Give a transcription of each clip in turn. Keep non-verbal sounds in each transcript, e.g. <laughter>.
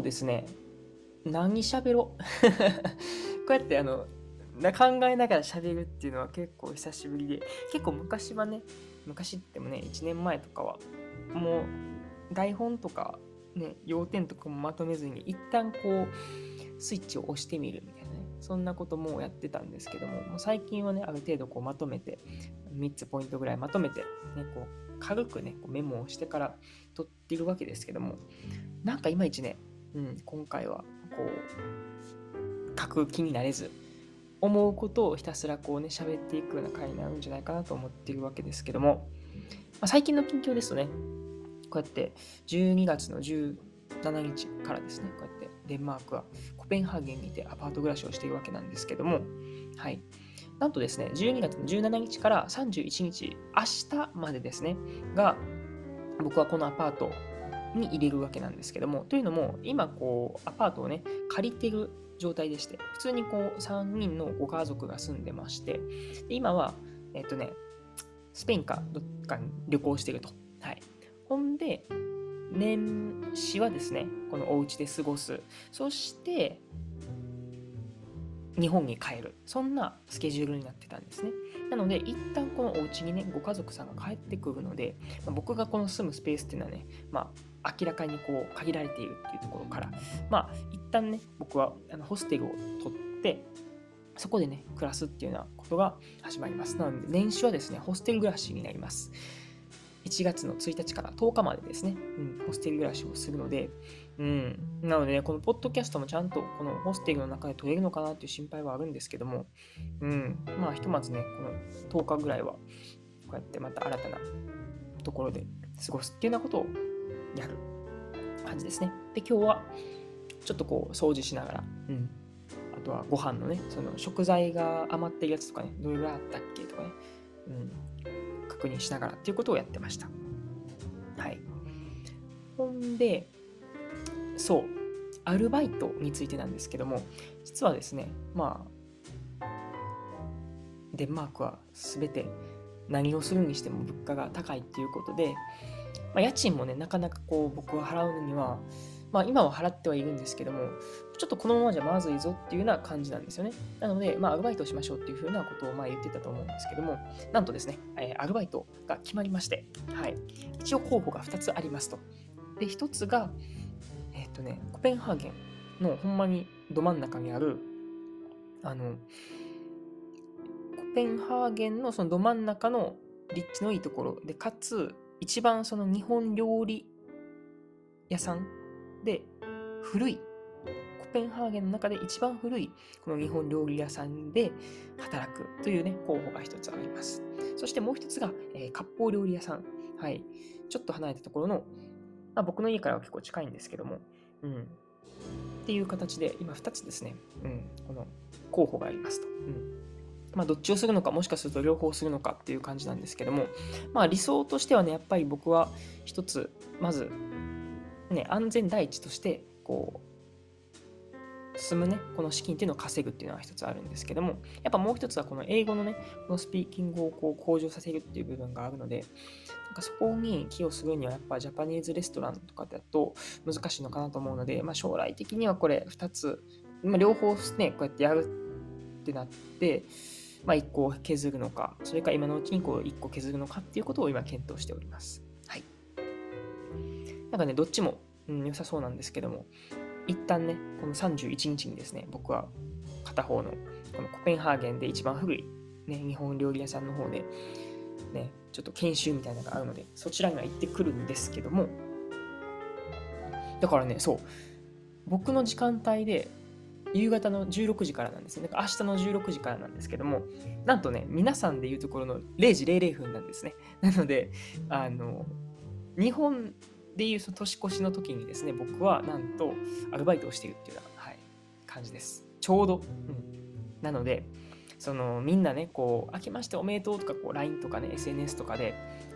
そうですね。何喋ろ <laughs> こうやってあの、考えながら喋るっていうのは結構久しぶりで、結構昔はね、昔ってもね、1年前とかは、もう台本とかね、要点とかもまとめずに、一旦こう、スイッチを押してみるみたいなね、そんなこともやってたんですけども、もう最近はね、ある程度こうまとめて、3つポイントぐらいまとめて、ね、こう、軽くね、こうメモをしてから撮ってるわけですけども、なんかいまいちね、うん、今回はこう、書く気になれず、思うことをひたすらこうね、喋っていくような回になるんじゃないかなと思っているわけですけども、まあ、最近の近況ですとね、こうやって12月の17日からですね、こうやってデンマークはコペンハーゲンにてアパート暮らしをしているわけなんですけども、はい。なんとですね、12月の17日から31日、明日までですね、が、僕はこのアパートに入れるわけなんですけども、というのも、今、こう、アパートをね、借りてる状態でして、普通にこう、3人のご家族が住んでまして、今は、えっとね、スペインかどっかに旅行してると。はい。ほんで、年始はですね、このお家で過ごす。そして、日本に帰る。そんなスケジュールになってたんですね。なので、一旦このお家にね、ご家族さんが帰ってくるので、まあ、僕がこの住むスペースっていうのはね、まあ、明らかにこう、限られているっていうところから、まあ、一旦ね、僕はあのホステルを取って、そこでね、暮らすっていうようなことが始まります。なので、年始はですね、ホステル暮らしになります。1月の1日から10日までですね、うん、ホステル暮らしをするので、うん、なのでね、このポッドキャストもちゃんとこのホステルの中で撮れるのかなっていう心配はあるんですけども、うん、まあひとまずね、この10日ぐらいは、こうやってまた新たなところで過ごすっていうようなことをやる感じですね。で、今日はちょっとこう掃除しながら、うん、あとはご飯のね、その食材が余ってるやつとかね、どれぐらいあったっけとかね、うん、確認しながらっていうことをやってました。はい。ほんで、そう、アルバイトについてなんですけども、実はですね、まあ、デンマークは全て何をするにしても物価が高いっていうことで、まあ、家賃もね、なかなかこう僕は払うのには、まあ今は払ってはいるんですけども、ちょっとこのままじゃまずいぞっていうような感じなんですよね。なので、まあアルバイトをしましょうっていうふうなことをまあ言ってたと思うんですけども、なんとですね、え、アルバイトが決まりまして、はい。一応候補が2つありますと。で、1つが、っ、とね、コペンハーゲンのほんまにど真ん中にある、あの、コペンハーゲンのそのど真ん中の立地のいいところで、かつ、一番その日本料理屋さんで、古い、コペンハーゲンの中で一番古い、この日本料理屋さんで働くというね、候補が一つあります。そしてもう一つが、えー、割烹料理屋さん。はい。ちょっと離れたところの、まあ、僕の家からは結構近いんですけども、うん。っていう形で、今2つですね、うん、この候補がありますと。うんまあ、どっちをするのか、もしかすると両方するのかっていう感じなんですけども、まあ、理想としてはね、やっぱり僕は一つ、まず、ね、安全第一として、こう、進むね、この資金っていうのを稼ぐっていうのは一つあるんですけども、やっぱもう一つはこの英語のね、このスピーキングをこう向上させるっていう部分があるので、なんかそこに寄与するにはやっぱジャパニーズレストランとかだと難しいのかなと思うので、まあ、将来的にはこれ2つ、まあ、両方ね、こうやってやるってなって、まあ、1個削るのか、それか今のうちにこう1個削るのかっていうことを今検討しております。はい。なんかね、どっちも、うん、良さそうなんですけども、一旦ね、この31日にですね、僕は片方のこのコペンハーゲンで一番古い、ね、日本料理屋さんの方で、ね、ちょっと研修みたいなのがあるので、そちらには行ってくるんですけども、だからね、そう、僕の時間帯で夕方の16時からなんですね。明日の16時からなんですけども、なんとね、皆さんで言うところの0時00分なんですね。なので、あの、日本でいうその年越しの時にですね、僕はなんとアルバイトをしているっていうような、はい、感じです。ちょうど。うん、なので、そのみんなね、こう、明けましておめでとうとか、こう、LINE とかね、SNS とかで、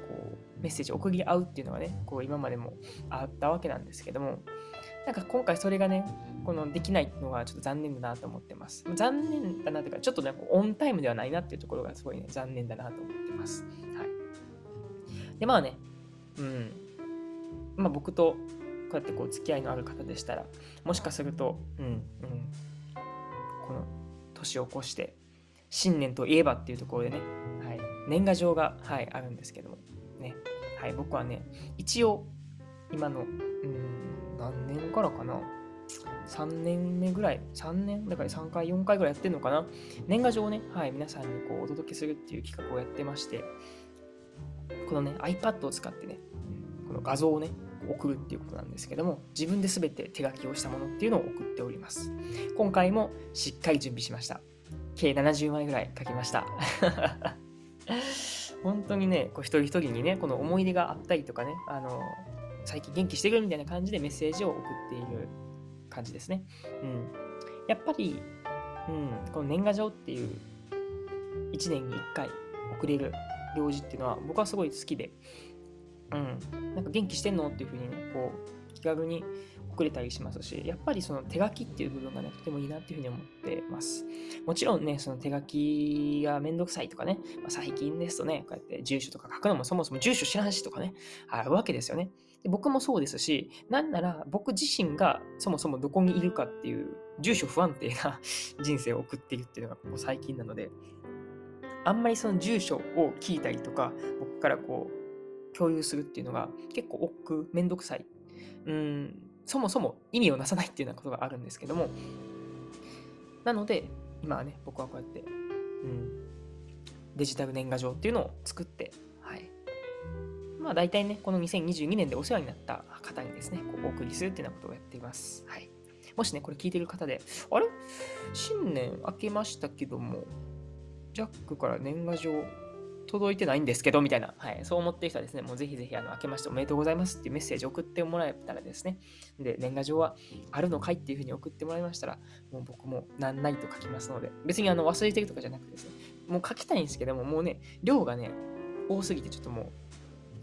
こう、メッセージを送り合うっていうのがね、こう、今までもあったわけなんですけども、なんか今回それがね、このできないのがちょっと残念だなと思ってます。残念だなというか、ちょっとね、オンタイムではないなっていうところがすごいね、残念だなと思ってます。はい。で、まあね、うん。まあ僕とこうやってこう付き合いのある方でしたら、もしかすると、うん、うん、この年を越して、新年といえばっていうところでね、はい、年賀状が、はい、あるんですけども、ね、はい、僕はね、一応、今の、うん、何年からかな、3年目ぐらい、3年、だから3回、4回ぐらいやってるのかな。年賀状をね、はい、皆さんにこうお届けするっていう企画をやってまして、このね、iPad を使ってね、この画像をね、送るっていうことなんですけども、自分で全て手書きをしたものっていうのを送っております。今回もしっかり準備しました。計70枚ぐらい書きました。<laughs> 本当にね、こう一人一人にね、この思い出があったりとかね、あの、最近元気してくるみたいな感じでメッセージを送っている感じですね。うん。やっぱり、うん、この年賀状っていう1年に1回送れる行事っていうのは僕はすごい好きで、うん、なんか元気してんの？っていうふうにね、こう、気軽に送れたりしますし、やっぱりその手書きっていう部分がね、とてもいいなっていうふうに思ってます。もちろんね、その手書きがめんどくさいとかね、まあ、最近ですとね、こうやって住所とか書くのもそもそも住所知らんしとかね、あるわけですよね。で僕もそうですし、なんなら僕自身がそもそもどこにいるかっていう住所不安定な <laughs> 人生を送っているっていうのがここ最近なので、あんまりその住所を聞いたりとか、僕からこう共有するっていうのが結構億劫、めんどくさい。うん、そもそも意味をなさないっていうようなことがあるんですけども、なので、今はね、僕はこうやって、うん、デジタル年賀状っていうのを作って、はい。まあ大体ね、この2022年でお世話になった方にですね、こうお送りするっていうようなことをやっています。はい。もしね、これ聞いてる方で、あれ？新年明けましたけども、ジャックから年賀状届いてないんですけど、みたいな、はい、そう思ってる人はですね、もうぜひぜひ、あの、明けましておめでとうございますっていうメッセージを送ってもらえたらですね、で、年賀状はあるのかいっていうふうに送ってもらいましたら、もう僕も何ないと書きますので、別にあの、忘れてるとかじゃなくてですね、もう書きたいんですけども、もうね、量がね、多すぎてちょっともう、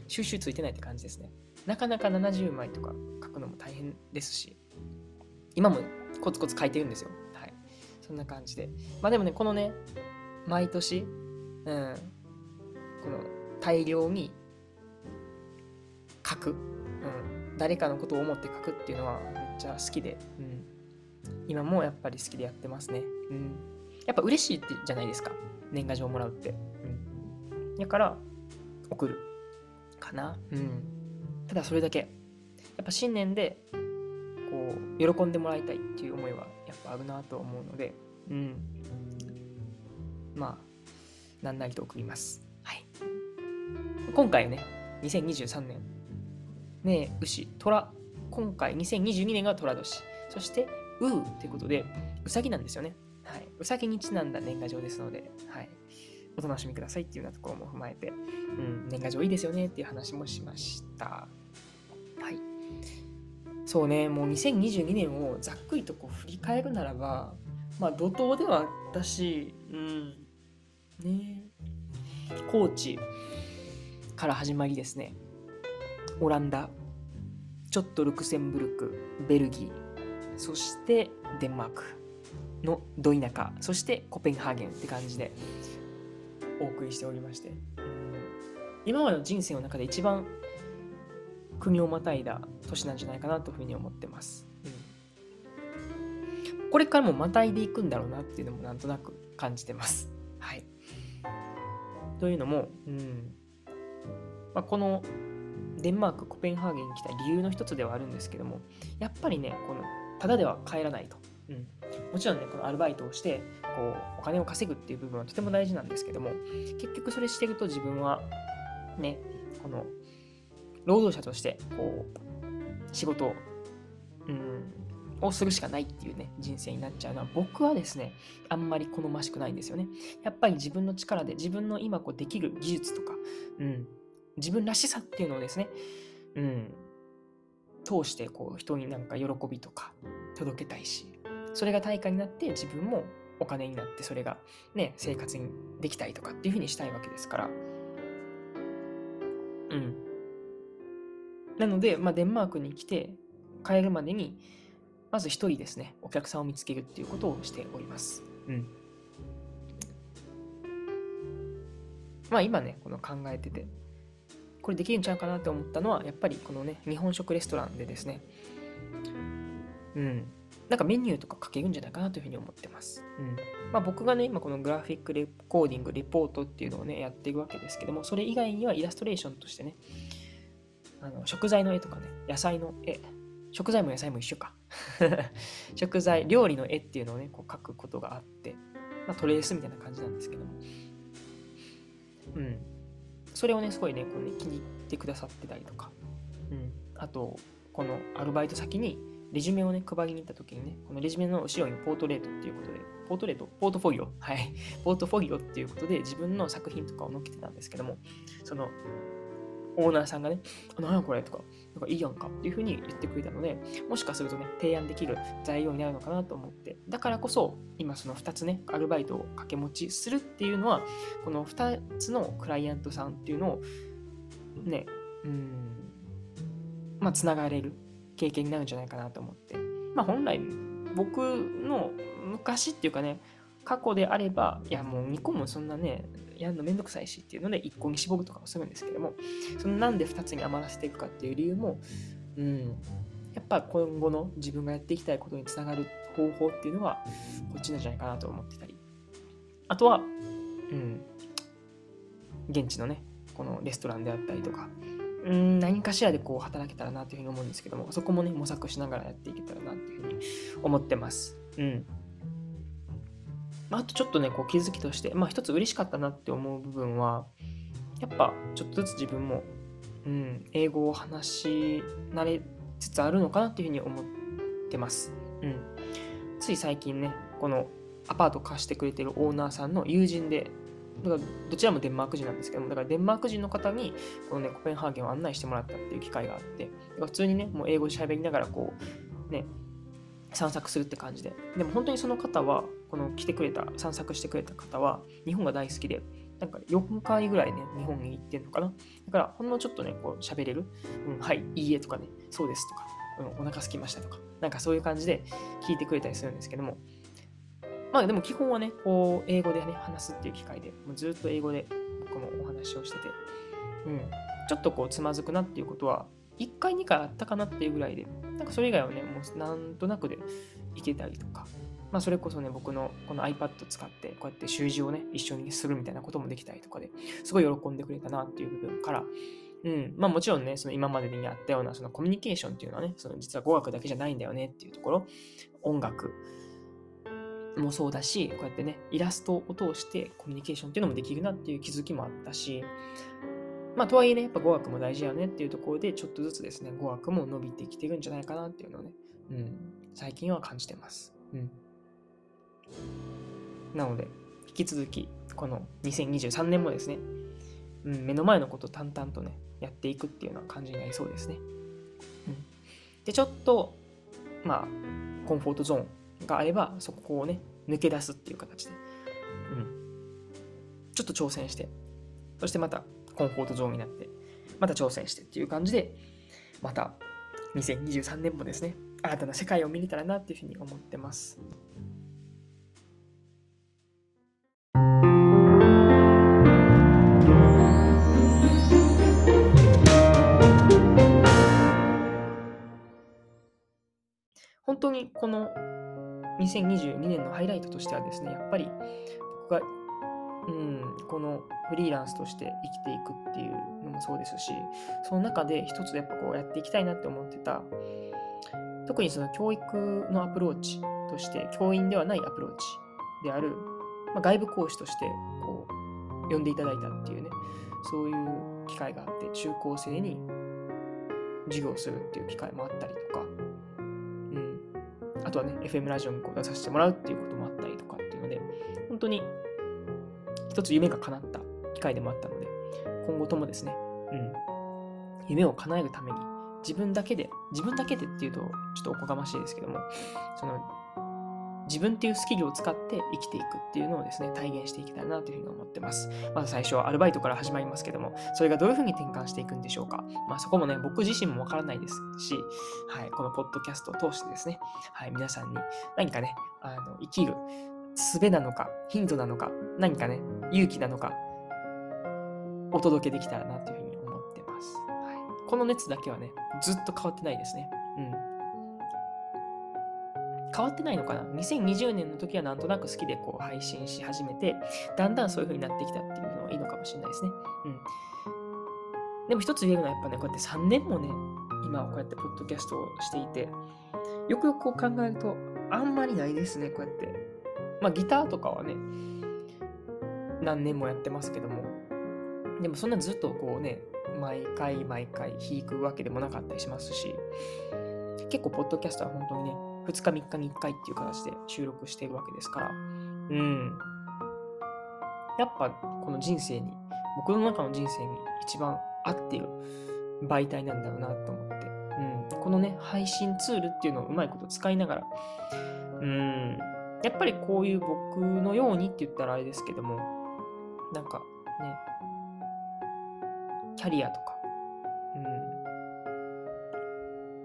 収集ついてないって感じですね。なかなか70枚とか書くのも大変ですし、今もコツコツ書いてるんですよ。はい。そんな感じで。まあでもね、このね、毎年、うん、この大量に書く、うん、誰かのことを思って書くっていうのはめっちゃ好きで、うん、今もやっぱり好きでやってますね、うん、やっぱ嬉しいってじゃないですか。年賀状もらうって、うん、だから送るかな、うん、ただそれだけ。やっぱ新年でこう喜んでもらいたいっていう思いはやっぱあるなと思うので、うん、まあ何なりと送ります。今回ね、2023年、ね牛、虎、今回2022年が虎年、そしてううということで、うさぎなんですよね。はい。うさぎにちなんだ年賀状ですので、はい。お楽しみくださいっていうようなところも踏まえて、うん、年賀状いいですよねっていう話もしました。はい。そうね、もう2022年をざっくりとこう振り返るならば、まあ怒涛ではあったし、うん、ね高知、から始まりですね。オランダ。ちょっとルクセンブルク。ベルギー。そしてデンマーク。のど田舎。そしてコペンハーゲン。って感じでお送りしておりまして。今までの人生の中で一番国をまたいだ年なんじゃないかなというふうに思ってます、うん、これからもまたいでいくんだろうなっていうのもなんとなく感じてます。はい。というのも、うん、まあ、このデンマーク、コペンハーゲンに来た理由の一つではあるんですけども、やっぱりね、このただでは帰らないと。うん、もちろんね、このアルバイトをして、こう、お金を稼ぐっていう部分はとても大事なんですけども、結局それしてると自分は、ね、この、労働者として、こう、仕事を、うん、をするしかないっていうね、人生になっちゃうのは、僕はですね、あんまり好ましくないんですよね。やっぱり自分の力で、自分の今こうできる技術とか、うん、自分らしさっていうのをですね、うん、通してこう人になんか喜びとか届けたいし、それが対価になって自分もお金になってそれがね、生活にできたりとかっていうふうにしたいわけですから。うん。なので、まあ、デンマークに来て帰るまでに、まず一人ですね、お客さんを見つけるっていうことをしております。うん。まあ今ね、この考えてて、これできるんちゃうかなって思ったのは、やっぱりこのね、日本食レストランでですね、うん、なんかメニューとか書けるんじゃないかなというふうに思ってます。うんまあ、僕がね、今このグラフィックレコーディング、レポートっていうのをね、やっていくわけですけども、それ以外にはイラストレーションとしてね、あの食材の絵とかね、野菜の絵、食材も野菜も一緒か。<laughs> 食材、料理の絵っていうのをね、こう描くことがあって、まあ、トレースみたいな感じなんですけども、うん。それをね、すごいね、こうね気に入ってくださってたりとか、うん。あと、このアルバイト先に、レジュメをね、配りに行った時にね、このレジュメの後ろにポートレートっていうことで、ポートレートポートフォリオはい。<laughs> ポートフォリオっていうことで自分の作品とかを載っけてたんですけども、その、オーナーさんがね、何やこれとか、なんかいいやんかっていうふうに言ってくれたので、もしかするとね、提案できる材料になるのかなと思って、だからこそ、今その2つね、アルバイトを掛け持ちするっていうのは、この2つのクライアントさんっていうのを、ね、うん、まあ、つながれる経験になるんじゃないかなと思って、まあ、本来、僕の昔っていうかね、過去であれば、いやもう2個もそんなね、やるのめんどくさいしっていうので1個に絞るとかもするんですけども、そのなんで2つに余らせていくかっていう理由も、うん、やっぱ今後の自分がやっていきたいことにつながる方法っていうのは、こっちなんじゃないかなと思ってたり。あとは、うん、現地のね、このレストランであったりとか、うん、何かしらでこう働けたらなというふうに思うんですけども、そこもね、模索しながらやっていけたらなというふうに思ってます。うん。あ、とちょっとね、こう気づきとして、まあ一つ嬉しかったなって思う部分は、やっぱちょっとずつ自分も、うん、英語を話し慣れつつあるのかなっていうふうに思ってます。うん。つい最近ね、このアパート貸してくれてるオーナーさんの友人で、だからどちらもデンマーク人なんですけども、だからデンマーク人の方にこのね、コペンハーゲンを案内してもらったっていう機会があって、普通にね、もう英語で喋りながらこう、ね、散策するって感じで。でも本当にその方は、この来てくれた、散策してくれた方は、日本が大好きで、なんか4回ぐらいね、日本に行ってんのかな。だから、ほんのちょっとね、こう喋れる、うん、はい、いいえとかね、そうですとか、うん、お腹空きましたとか、なんかそういう感じで聞いてくれたりするんですけども、まあでも基本はね、こう、英語でね、話すっていう機会で、もうずっと英語でこのお話をしてて、うん、ちょっとこう、つまずくなっていうことは、1回2回あったかなっていうぐらいで、なんかそれ以外はね、もうなんとなくでいけたりとか、まあそれこそね、僕のこの iPad 使ってこうやって習字をね、一緒にするみたいなこともできたりとかで、すごい喜んでくれたなっていう部分から、うん、まあもちろんね、その今までにやったようなそのコミュニケーションっていうのはね、その実は語学だけじゃないんだよねっていうところ、音楽もそうだし、こうやってね、イラストを通してコミュニケーションっていうのもできるなっていう気づきもあったし、まあ、とはいえね、やっぱ語学も大事やねっていうところで、ちょっとずつですね、語学も伸びてきてるんじゃないかなっていうのをね、うん、最近は感じてます。うん。なので、引き続き、この2023年もですね、うん、目の前のことを淡々とね、やっていくっていうような感じになりそうですね。うん。で、ちょっと、まあ、コンフォートゾーンがあれば、そこをね、抜け出すっていう形で、うん。ちょっと挑戦して、そしてまたコンフォートゾーンになって、また挑戦してっていう感じで、また2023年もですね、新たな世界を見れたらなっていうふうに思ってます。本当にこの2022年のハイライトとしてはですね、やっぱり僕がうん、このフリーランスとして生きていくっていうのもそうですし、その中で一つやっぱこうやっていきたいなって思ってた、特にその教育のアプローチとして、教員ではないアプローチである、まあ、外部講師としてこう呼んでいただいたっていうね、そういう機会があって、中高生に授業するっていう機会もあったりとか、あとはね、FM ラジオにこう出させてもらうっていうこともあったりとかっていうので、本当に一つ夢が叶った機会でもあったので、今後ともですね、うん、夢を叶えるために、自分だけで、自分だけでっていうと、ちょっとおこがましいですけども、その、自分っていうスキルを使って生きていくっていうのをですね、体現していきたいなというふうに思ってます。まず最初はアルバイトから始まりますけども、それがどういうふうに転換していくんでしょうか。まあそこもね、僕自身もわからないですし、はい、このポッドキャストを通してですね、はい、皆さんに何かね、あの、生きる術なのか、ヒントなのか、何かね、勇気なのか、お届けできたらなというふうに思ってます。はいこの熱だけはね、ずっと変わってないですね。うん。変わってないのかな ?2020 年の時はなんとなく好きでこう配信し始めて、だんだんそういう風になってきたっていうのはいいのかもしれないですね。うん。でも一つ言えるのはやっぱね、こうやって3年もね、今はこうやってポッドキャストをしていて、よくよくこう考えると、あんまりないですね、こうやって。まあギターとかはね、何年もやってますけども、でもそんなずっとこうね、毎回毎回弾くわけでもなかったりしますし、結構ポッドキャストは本当にね、2日3日に1回っていう形で収録しているわけですから、うん。やっぱこの人生に、僕の中の人生に一番合っている媒体なんだろうなと思って、うん。このね、配信ツールっていうのをうまいこと使いながら、うん。やっぱりこういう僕のようにって言ったらあれですけども、なんかね、キャリアとか、う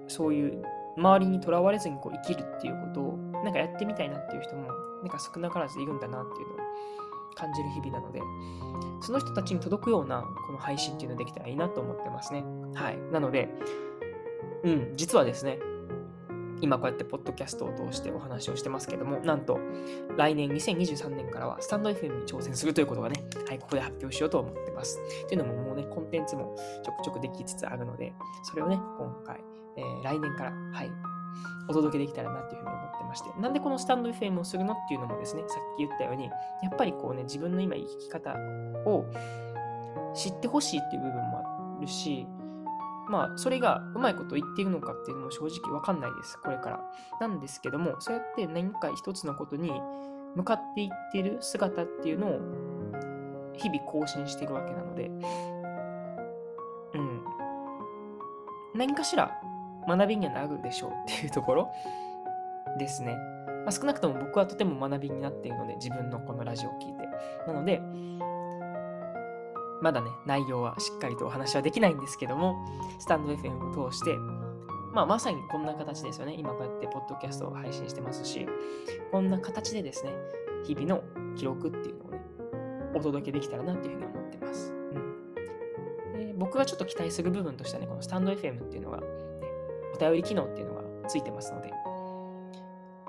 ん、そういう周りにとらわれずにこう生きるっていうことをなんかやってみたいなっていう人もなんか少なからずいるんだなっていうのを感じる日々なのでその人たちに届くようなこの配信っていうのができたらいいなと思ってますね。はい。なのでうん実はですね今こうやってポッドキャストを通してお話をしてますけども、なんと来年2023年からはスタンド FM に挑戦するということがね、はい、ここで発表しようと思ってます。というのももうね、コンテンツもちょくちょくできつつあるので、それをね、今回、えー、来年から、はい、お届けできたらなっていうふうに思ってまして、なんでこのスタンド FM をするのっていうのもですね、さっき言ったように、やっぱりこうね、自分の今生き方を知ってほしいっていう部分もあるし、まあ、それがうまいこと言っているのかっていうのも正直わかんないです、これから。なんですけども、そうやって何か一つのことに向かっていってる姿っていうのを日々更新しているわけなので、うん。何かしら学びにはなるでしょうっていうところですね。まあ、少なくとも僕はとても学びになっているので、自分のこのラジオを聞いて。なので、まだね、内容はしっかりとお話はできないんですけども、スタンド FM を通して、まあ、まさにこんな形ですよね。今こうやってポッドキャストを配信してますし、こんな形でですね、日々の記録っていうのをね、お届けできたらなっていうふうに思ってます。うん、で僕がちょっと期待する部分としてはね、このスタンド FM っていうのが、ね、お便り機能っていうのがついてますので、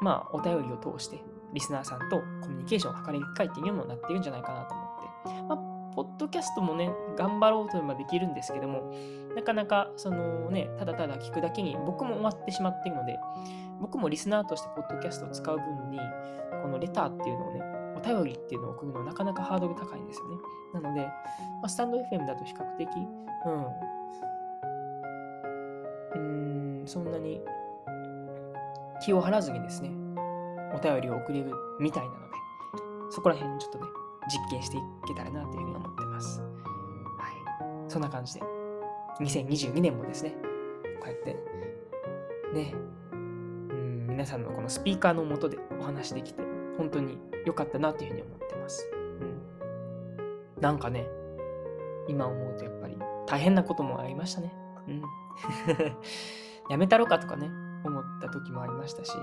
まあ、お便りを通して、リスナーさんとコミュニケーションを図れる機会っていうのもなってるんじゃないかなと思って、まあポッドキャストもね、頑張ろうと思えばできるんですけども、なかなか、そのね、ただただ聞くだけに僕も終わってしまっているので、僕もリスナーとしてポッドキャストを使う分に、このレターっていうのをね、お便りっていうのを送るのはなかなかハードル高いんですよね。なので、まあ、スタンド FM だと比較的、うん、うん、そんなに気を張らずにですね、お便りを送れるみたいなので、そこら辺ちょっとね、実験していけたらなというふうに思ってます。はい。そんな感じで、2022年もですね、こうやって、ね、うん、皆さんのこのスピーカーのもとでお話できて、本当に良かったなというふうに思ってます。うん。なんかね、今思うとやっぱり大変なこともありましたね。うん。<laughs> やめたろかとかね、思った時もありましたし、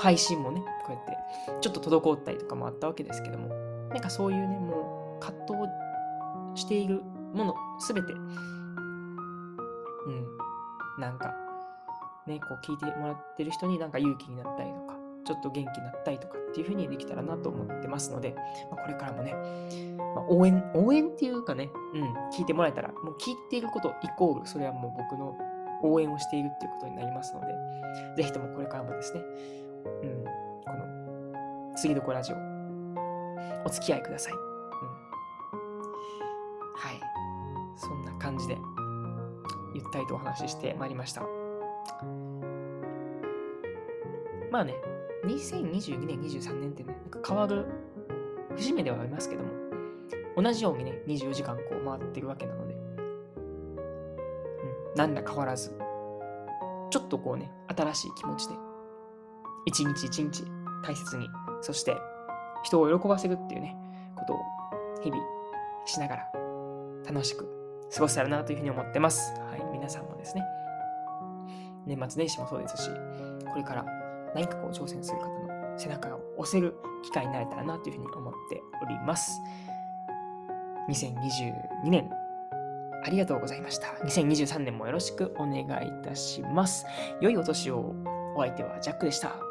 配信もね、こうやってちょっと滞ったりとかもあったわけですけども、なんかそういうね、もう葛藤しているものすべて、うん、なんか、ね、こう聞いてもらってる人になんか勇気になったりとか、ちょっと元気になったりとかっていう風にできたらなと思ってますので、まあ、これからもね、まあ、応援、応援っていうかね、うん、聞いてもらえたら、もう聞いていることイコール、それはもう僕の応援をしているっていうことになりますので、ぜひともこれからもですね、うん、この、次どこラジオ、お付き合いください。うん。はい。そんな感じで、ゆったりとお話ししてまいりました。まあね、2022年、23年ってね、なんか変わる節目ではありますけども、同じようにね、24時間こう回ってるわけなので、うん、なんだ変わらず、ちょっとこうね、新しい気持ちで一日一日大切に、そして人を喜ばせるっていうね、ことを日々しながら楽しく過ごせたらなというふうに思ってます。はい、皆さんもですね、年末年始もそうですし、これから何かこう挑戦する方の背中を押せる機会になれたらなというふうに思っております。2022年ありがとうございました。2023年もよろしくお願いいたします。良いお年を。お相手はジャックでした。